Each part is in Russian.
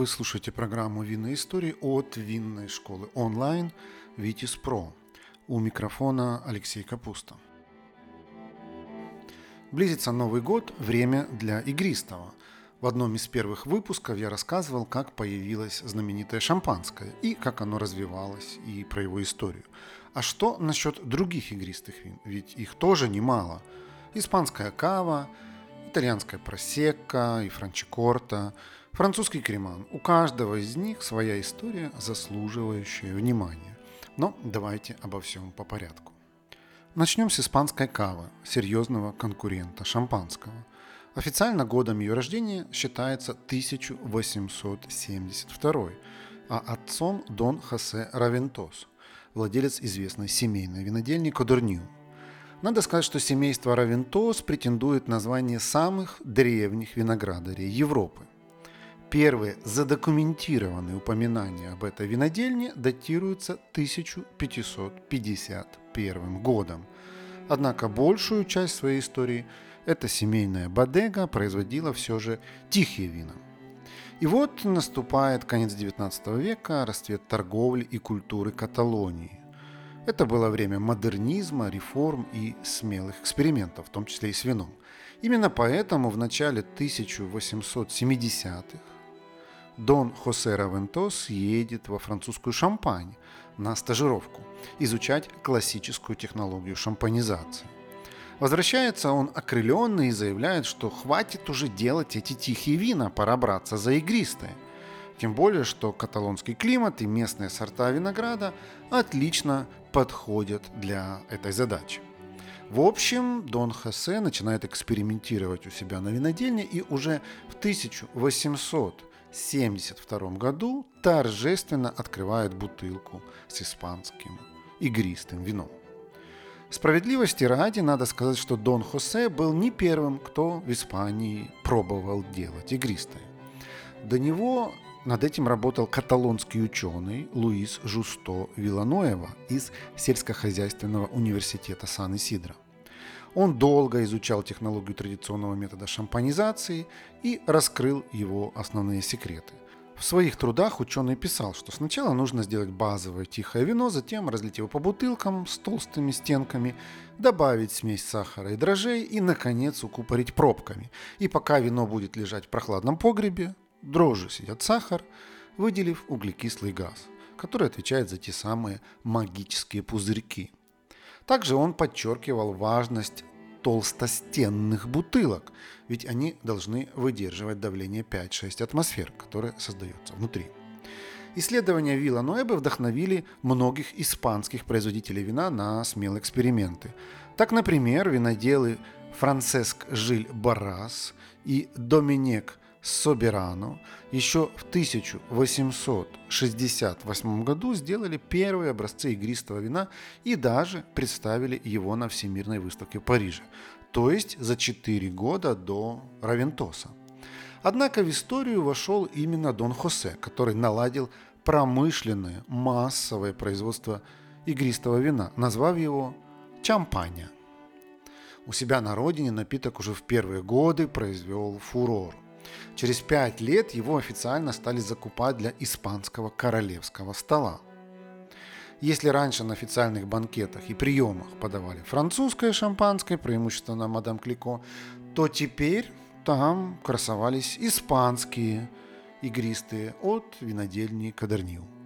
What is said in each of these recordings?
Вы слушаете программу «Винные истории» от винной школы онлайн «Витис Про». У микрофона Алексей Капуста. Близится Новый год, время для игристого. В одном из первых выпусков я рассказывал, как появилось знаменитое шампанское и как оно развивалось, и про его историю. А что насчет других игристых вин? Ведь их тоже немало. Испанская кава, итальянская просекка и франчикорта, французский креман. У каждого из них своя история, заслуживающая внимания. Но давайте обо всем по порядку. Начнем с испанской кавы, серьезного конкурента шампанского. Официально годом ее рождения считается 1872, а отцом Дон Хосе Равентос, владелец известной семейной винодельни Кодорню. Надо сказать, что семейство Равентос претендует на звание самых древних виноградарей Европы. Первые задокументированные упоминания об этой винодельне датируются 1551 годом. Однако большую часть своей истории эта семейная бодега производила все же тихие вина. И вот наступает конец XIX века, расцвет торговли и культуры Каталонии. Это было время модернизма, реформ и смелых экспериментов, в том числе и с вином. Именно поэтому в начале 1870-х Дон Хосе Равентос едет во французскую Шампань на стажировку, изучать классическую технологию шампанизации. Возвращается он окрыленный и заявляет, что хватит уже делать эти тихие вина, пора браться за игристые. Тем более, что каталонский климат и местные сорта винограда отлично подходят для этой задачи. В общем, Дон Хосе начинает экспериментировать у себя на винодельне и уже в 1800 1972 году торжественно открывает бутылку с испанским игристым вином. Справедливости ради, надо сказать, что Дон Хосе был не первым, кто в Испании пробовал делать игристое. До него над этим работал каталонский ученый Луис Жусто Виланоева из сельскохозяйственного университета Сан-Исидро – он долго изучал технологию традиционного метода шампанизации и раскрыл его основные секреты. В своих трудах ученый писал, что сначала нужно сделать базовое тихое вино, затем разлить его по бутылкам с толстыми стенками, добавить смесь сахара и дрожжей и, наконец, укупорить пробками. И пока вино будет лежать в прохладном погребе, дрожжи сидят сахар, выделив углекислый газ, который отвечает за те самые магические пузырьки – также он подчеркивал важность толстостенных бутылок, ведь они должны выдерживать давление 5-6 атмосфер, которое создается внутри. Исследования Вилла Ноэбе вдохновили многих испанских производителей вина на смелые эксперименты. Так, например, виноделы Франциск Жиль Барас и Доминек Соберано еще в 1868 году сделали первые образцы игристого вина и даже представили его на Всемирной выставке в Париже, то есть за 4 года до Равентоса. Однако в историю вошел именно Дон Хосе, который наладил промышленное массовое производство игристого вина, назвав его «Чампаня». У себя на родине напиток уже в первые годы произвел фурор – Через пять лет его официально стали закупать для испанского королевского стола. Если раньше на официальных банкетах и приемах подавали французское шампанское, преимущественно мадам Клико, то теперь там красовались испанские игристые от винодельни Кадернил.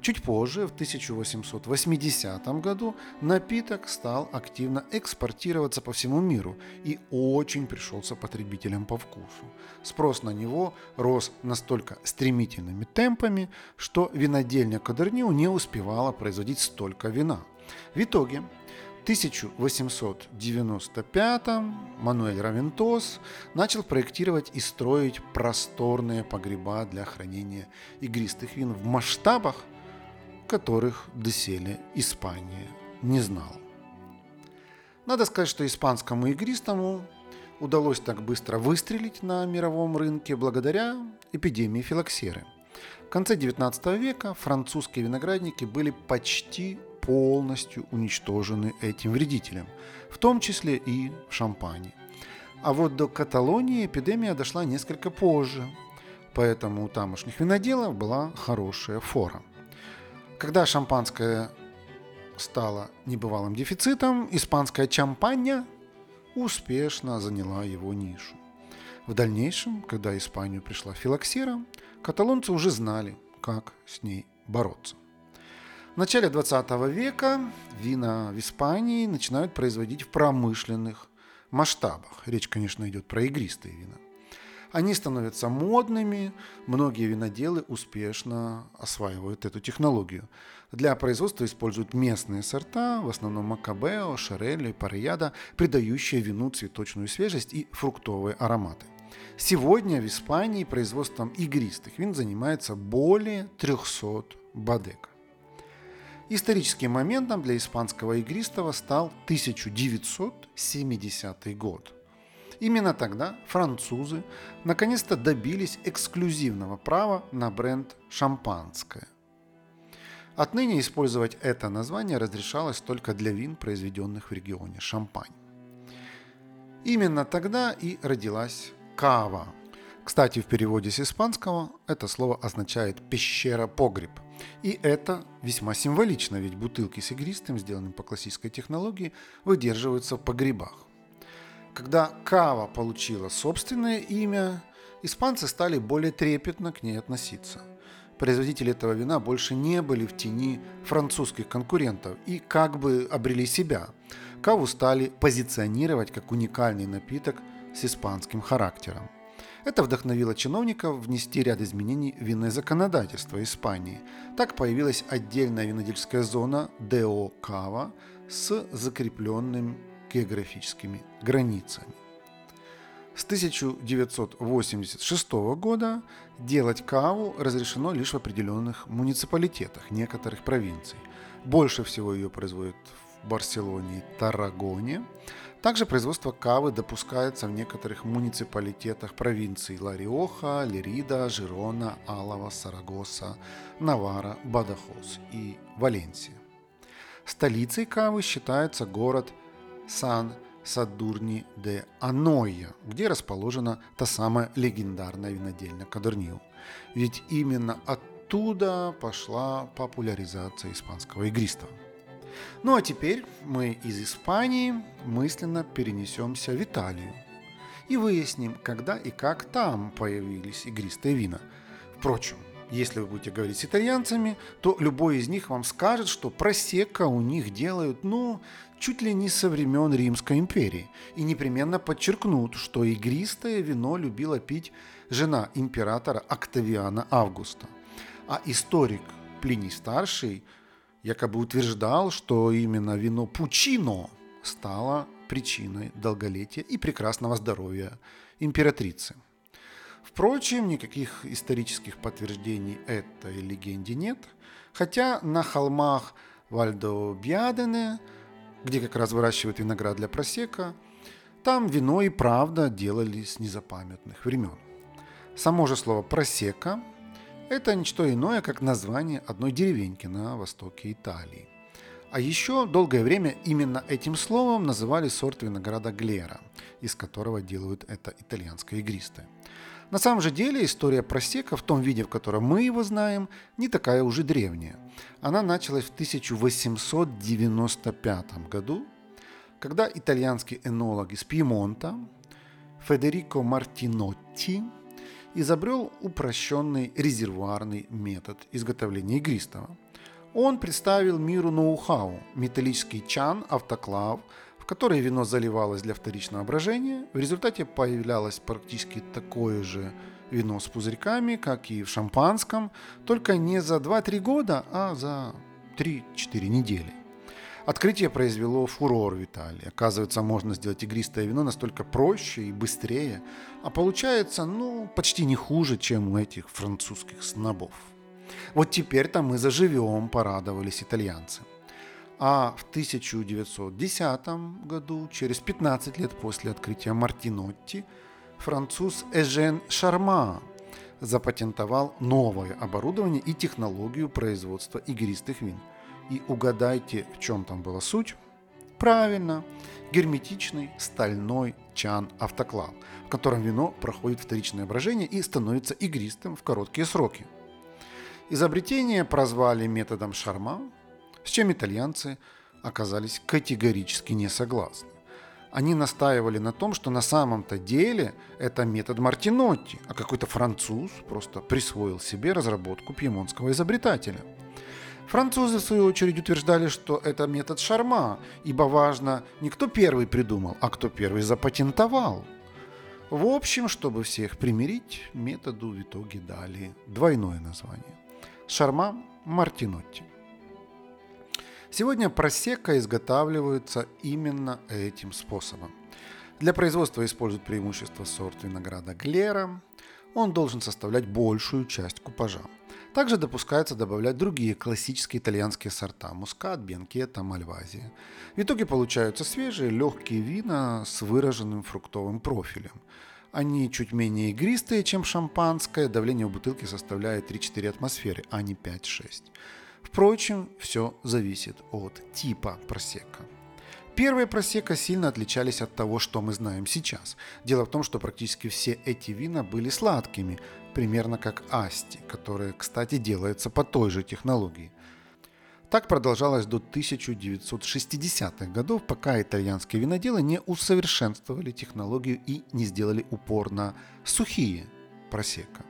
Чуть позже, в 1880 году, напиток стал активно экспортироваться по всему миру и очень пришелся потребителям по вкусу. Спрос на него рос настолько стремительными темпами, что винодельня Кадерниу не успевала производить столько вина. В итоге 1895 Мануэль Равентос начал проектировать и строить просторные погреба для хранения игристых вин в масштабах, которых доселе Испания не знала. Надо сказать, что испанскому игристому удалось так быстро выстрелить на мировом рынке благодаря эпидемии филоксеры. В конце 19 века французские виноградники были почти полностью уничтожены этим вредителем, в том числе и в Шампане. А вот до Каталонии эпидемия дошла несколько позже. поэтому у тамошних виноделов была хорошая фора. Когда шампанское стало небывалым дефицитом, испанская чампанья успешно заняла его нишу. В дальнейшем, когда Испанию пришла филоксера, каталонцы уже знали, как с ней бороться. В начале 20 века вина в Испании начинают производить в промышленных масштабах. Речь, конечно, идет про игристые вина. Они становятся модными, многие виноделы успешно осваивают эту технологию. Для производства используют местные сорта, в основном Макабео, Шарелли, Парияда, придающие вину цветочную свежесть и фруктовые ароматы. Сегодня в Испании производством игристых вин занимается более 300 бодек. Историческим моментом для испанского игристого стал 1970 год. Именно тогда французы наконец-то добились эксклюзивного права на бренд «Шампанское». Отныне использовать это название разрешалось только для вин, произведенных в регионе Шампань. Именно тогда и родилась кава. Кстати, в переводе с испанского это слово означает «пещера-погреб». И это весьма символично, ведь бутылки с игристым, сделанным по классической технологии, выдерживаются в погребах. Когда кава получила собственное имя, испанцы стали более трепетно к ней относиться. Производители этого вина больше не были в тени французских конкурентов и как бы обрели себя. Каву стали позиционировать как уникальный напиток с испанским характером. Это вдохновило чиновников внести ряд изменений в винное законодательство Испании. Так появилась отдельная винодельская зона ДО Кава с закрепленным географическими границами. С 1986 года делать каву разрешено лишь в определенных муниципалитетах некоторых провинций. Больше всего ее производят в Барселоне и Таррагоне. Также производство кавы допускается в некоторых муниципалитетах провинций Лариоха, Лерида, Жирона, Алава, Сарагоса, Навара, Бадахос и Валенсия. Столицей кавы считается город Сан Садурни де Аноя, где расположена та самая легендарная винодельня Кадернио. Ведь именно оттуда пошла популяризация испанского игристого. Ну а теперь мы из Испании мысленно перенесемся в Италию и выясним, когда и как там появились игристые вина. Впрочем, если вы будете говорить с итальянцами, то любой из них вам скажет, что просека у них делают, ну, чуть ли не со времен Римской империи. И непременно подчеркнут, что игристое вино любила пить жена императора Октавиана Августа. А историк Плиний Старший якобы утверждал, что именно вино Пучино стало причиной долголетия и прекрасного здоровья императрицы. Впрочем, никаких исторических подтверждений этой легенде нет, хотя на холмах Вальдо Бьядене, где как раз выращивают виноград для просека, там вино и правда делали с незапамятных времен. Само же слово «просека» – это ничто иное, как название одной деревеньки на востоке Италии. А еще долгое время именно этим словом называли сорт винограда Глера, из которого делают это итальянское игристое. На самом же деле история просека в том виде, в котором мы его знаем, не такая уже древняя. Она началась в 1895 году, когда итальянский энолог из Пьемонта Федерико Мартинотти изобрел упрощенный резервуарный метод изготовления игристого. Он представил миру ноу-хау – металлический чан, автоклав – в которые вино заливалось для вторичного брожения. В результате появлялось практически такое же вино с пузырьками, как и в шампанском, только не за 2-3 года, а за 3-4 недели. Открытие произвело фурор в Италии. Оказывается, можно сделать игристое вино настолько проще и быстрее, а получается, ну, почти не хуже, чем у этих французских снобов. Вот теперь-то мы заживем, порадовались итальянцы. А в 1910 году, через 15 лет после открытия Мартинотти, француз Эжен Шарма запатентовал новое оборудование и технологию производства игристых вин. И угадайте, в чем там была суть? Правильно, герметичный стальной чан-автоклав, в котором вино проходит вторичное брожение и становится игристым в короткие сроки. Изобретение прозвали методом Шарма, с чем итальянцы оказались категорически не согласны. Они настаивали на том, что на самом-то деле это метод Мартинотти, а какой-то француз просто присвоил себе разработку пьемонтского изобретателя. Французы, в свою очередь, утверждали, что это метод Шарма, ибо важно не кто первый придумал, а кто первый запатентовал. В общем, чтобы всех примирить, методу в итоге дали двойное название. Шарма Мартинотти. Сегодня просека изготавливается именно этим способом. Для производства используют преимущество сорт винограда Глера. Он должен составлять большую часть купажа. Также допускается добавлять другие классические итальянские сорта – мускат, бенкета, мальвазия. В итоге получаются свежие, легкие вина с выраженным фруктовым профилем. Они чуть менее игристые, чем шампанское, давление в бутылке составляет 3-4 атмосферы, а не 5-6. Впрочем, все зависит от типа просека. Первые просека сильно отличались от того, что мы знаем сейчас. Дело в том, что практически все эти вина были сладкими, примерно как асти, которые, кстати, делаются по той же технологии. Так продолжалось до 1960-х годов, пока итальянские виноделы не усовершенствовали технологию и не сделали упор на сухие просека.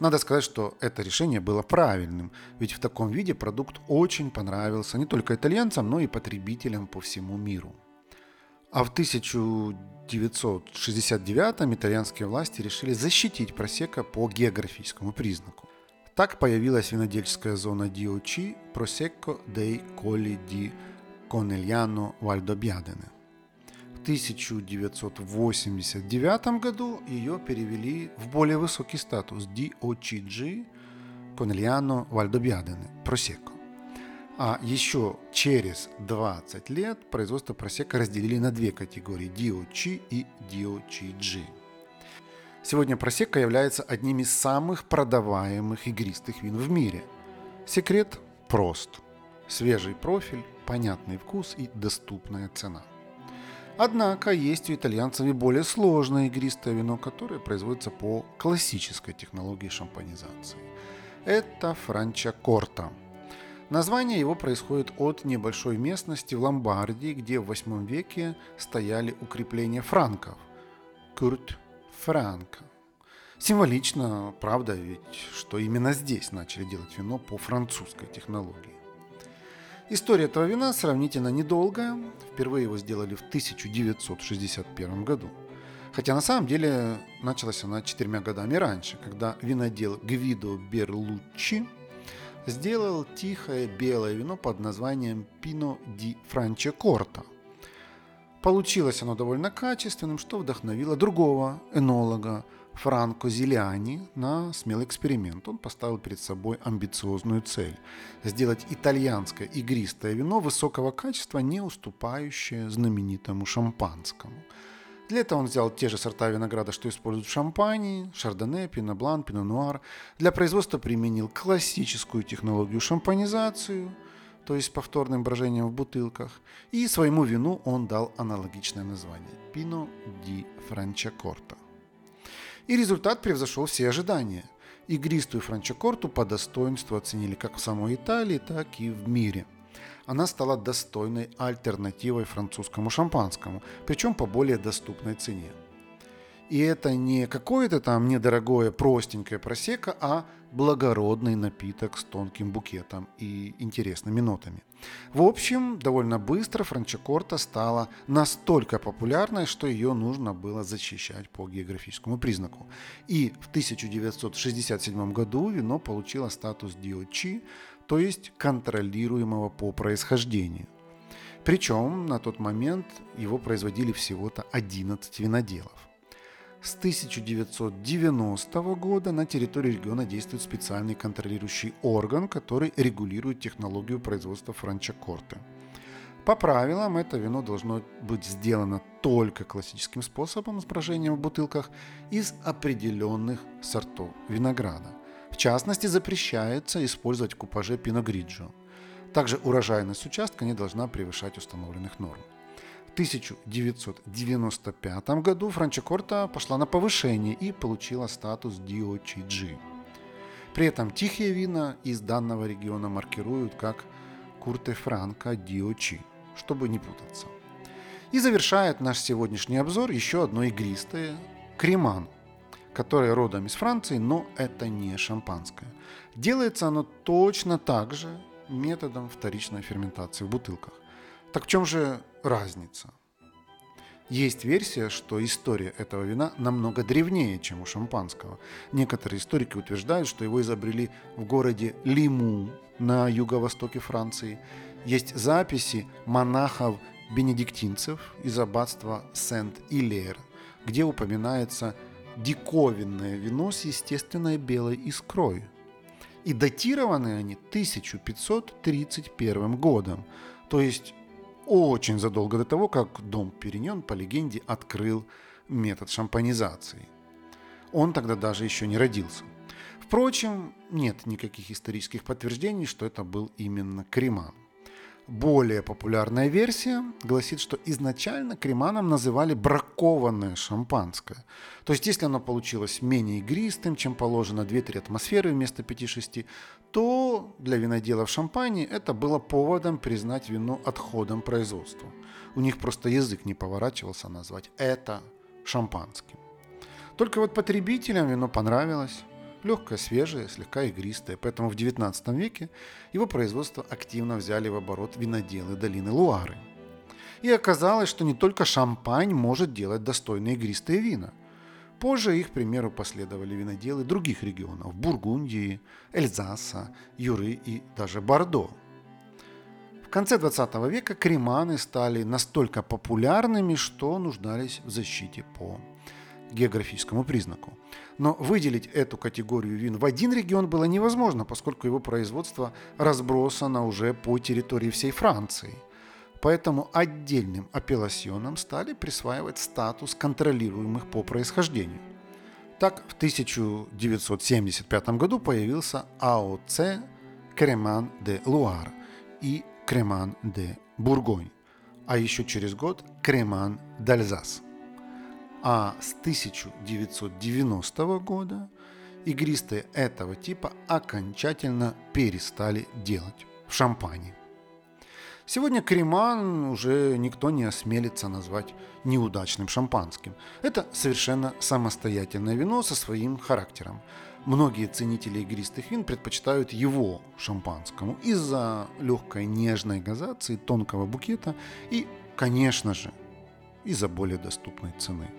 Надо сказать, что это решение было правильным, ведь в таком виде продукт очень понравился не только итальянцам, но и потребителям по всему миру. А в 1969 итальянские власти решили защитить просека по географическому признаку. Так появилась винодельческая зона DOC Prosecco dei Colli di Conegliano Valdobbiadene – 1989 году ее перевели в более высокий статус DOCG Конельяно Вальдобиадене Просеко. А еще через 20 лет производство просека разделили на две категории – DOC и DOCG. Сегодня просека является одним из самых продаваемых игристых вин в мире. Секрет прост. Свежий профиль, понятный вкус и доступная цена. Однако есть у итальянцев и более сложное игристое вино, которое производится по классической технологии шампанизации. Это Франчакорта. Название его происходит от небольшой местности в Ломбардии, где в 8 веке стояли укрепления франков. Курт Франко. Символично, правда ведь, что именно здесь начали делать вино по французской технологии. История этого вина сравнительно недолгая. Впервые его сделали в 1961 году. Хотя на самом деле началась она четырьмя годами раньше, когда винодел Гвидо Берлуччи сделал тихое белое вино под названием Пино ди Франчекорта. Получилось оно довольно качественным, что вдохновило другого энолога Франко Зелиани на смелый эксперимент. Он поставил перед собой амбициозную цель – сделать итальянское игристое вино высокого качества, не уступающее знаменитому шампанскому. Для этого он взял те же сорта винограда, что используют в шампане – шардоне, пино-блан, пино-нуар. Для производства применил классическую технологию шампанизацию, то есть повторным брожением в бутылках. И своему вину он дал аналогичное название – Пино ди Франчакорта и результат превзошел все ожидания. Игристую франчокорту по достоинству оценили как в самой Италии, так и в мире. Она стала достойной альтернативой французскому шампанскому, причем по более доступной цене. И это не какое-то там недорогое простенькое просека, а благородный напиток с тонким букетом и интересными нотами. В общем, довольно быстро франчакорта стала настолько популярной, что ее нужно было защищать по географическому признаку. И в 1967 году вино получило статус DOC, то есть контролируемого по происхождению. Причем на тот момент его производили всего-то 11 виноделов. С 1990 года на территории региона действует специальный контролирующий орган, который регулирует технологию производства франчакорты. По правилам, это вино должно быть сделано только классическим способом с брожением в бутылках из определенных сортов винограда. В частности, запрещается использовать в купаже пино гриджо. Также урожайность участка не должна превышать установленных норм. В 1995 году Франчикорта пошла на повышение и получила статус DOCG. При этом тихие вина из данного региона маркируют как Курте Франко DOC, чтобы не путаться. И завершает наш сегодняшний обзор еще одно игристое – креман, которое родом из Франции, но это не шампанское. Делается оно точно так же методом вторичной ферментации в бутылках. Так в чем же разница? Есть версия, что история этого вина намного древнее, чем у шампанского. Некоторые историки утверждают, что его изобрели в городе Лиму на юго-востоке Франции. Есть записи монахов-бенедиктинцев из аббатства Сент-Илер, где упоминается диковинное вино с естественной белой искрой. И датированы они 1531 годом, то есть очень задолго до того, как дом Периньон, по легенде, открыл метод шампанизации. Он тогда даже еще не родился. Впрочем, нет никаких исторических подтверждений, что это был именно Креман. Более популярная версия гласит, что изначально креманом называли бракованное шампанское. То есть, если оно получилось менее игристым, чем положено 2-3 атмосферы вместо 5-6, то для виноделов шампани это было поводом признать вино отходом производства. У них просто язык не поворачивался назвать это шампанским. Только вот потребителям вино понравилось, легкое, свежее, слегка игристое, поэтому в XIX веке его производство активно взяли в оборот виноделы долины Луары. И оказалось, что не только шампань может делать достойные игристые вина. Позже их примеру последовали виноделы других регионов – Бургундии, Эльзаса, Юры и даже Бордо. В конце 20 века креманы стали настолько популярными, что нуждались в защите по географическому признаку. Но выделить эту категорию вин в один регион было невозможно, поскольку его производство разбросано уже по территории всей Франции. Поэтому отдельным апелласьонам стали присваивать статус контролируемых по происхождению. Так, в 1975 году появился АОЦ Креман де Луар и Креман де Бургонь, а еще через год Креман д'Альзас – а с 1990 года игристые этого типа окончательно перестали делать в шампане. Сегодня креман уже никто не осмелится назвать неудачным шампанским. Это совершенно самостоятельное вино со своим характером. Многие ценители игристых вин предпочитают его шампанскому из-за легкой нежной газации, тонкого букета и, конечно же, из-за более доступной цены.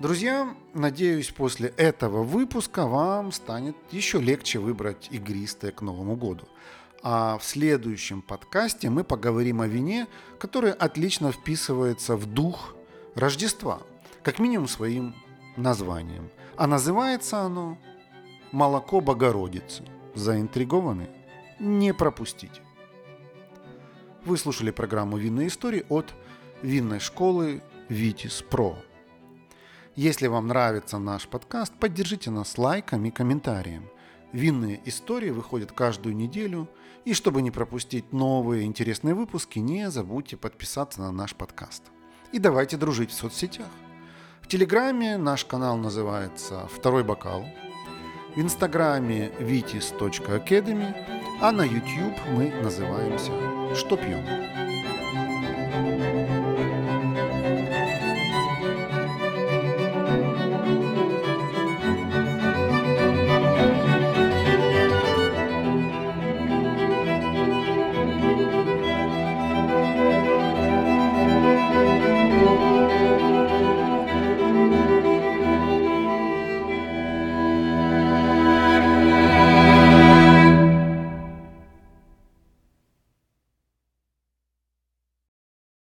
Друзья, надеюсь, после этого выпуска вам станет еще легче выбрать игристое к Новому году. А в следующем подкасте мы поговорим о вине, которое отлично вписывается в дух Рождества, как минимум своим названием. А называется оно «Молоко Богородицы». Заинтригованы? Не пропустите. Вы слушали программу «Винные истории» от винной школы «Витис Про». Если вам нравится наш подкаст, поддержите нас лайком и комментарием. Винные истории выходят каждую неделю, и чтобы не пропустить новые интересные выпуски, не забудьте подписаться на наш подкаст. И давайте дружить в соцсетях. В Телеграме наш канал называется «Второй бокал», в Инстаграме vitis.academy, а на YouTube мы называемся «Что пьем?».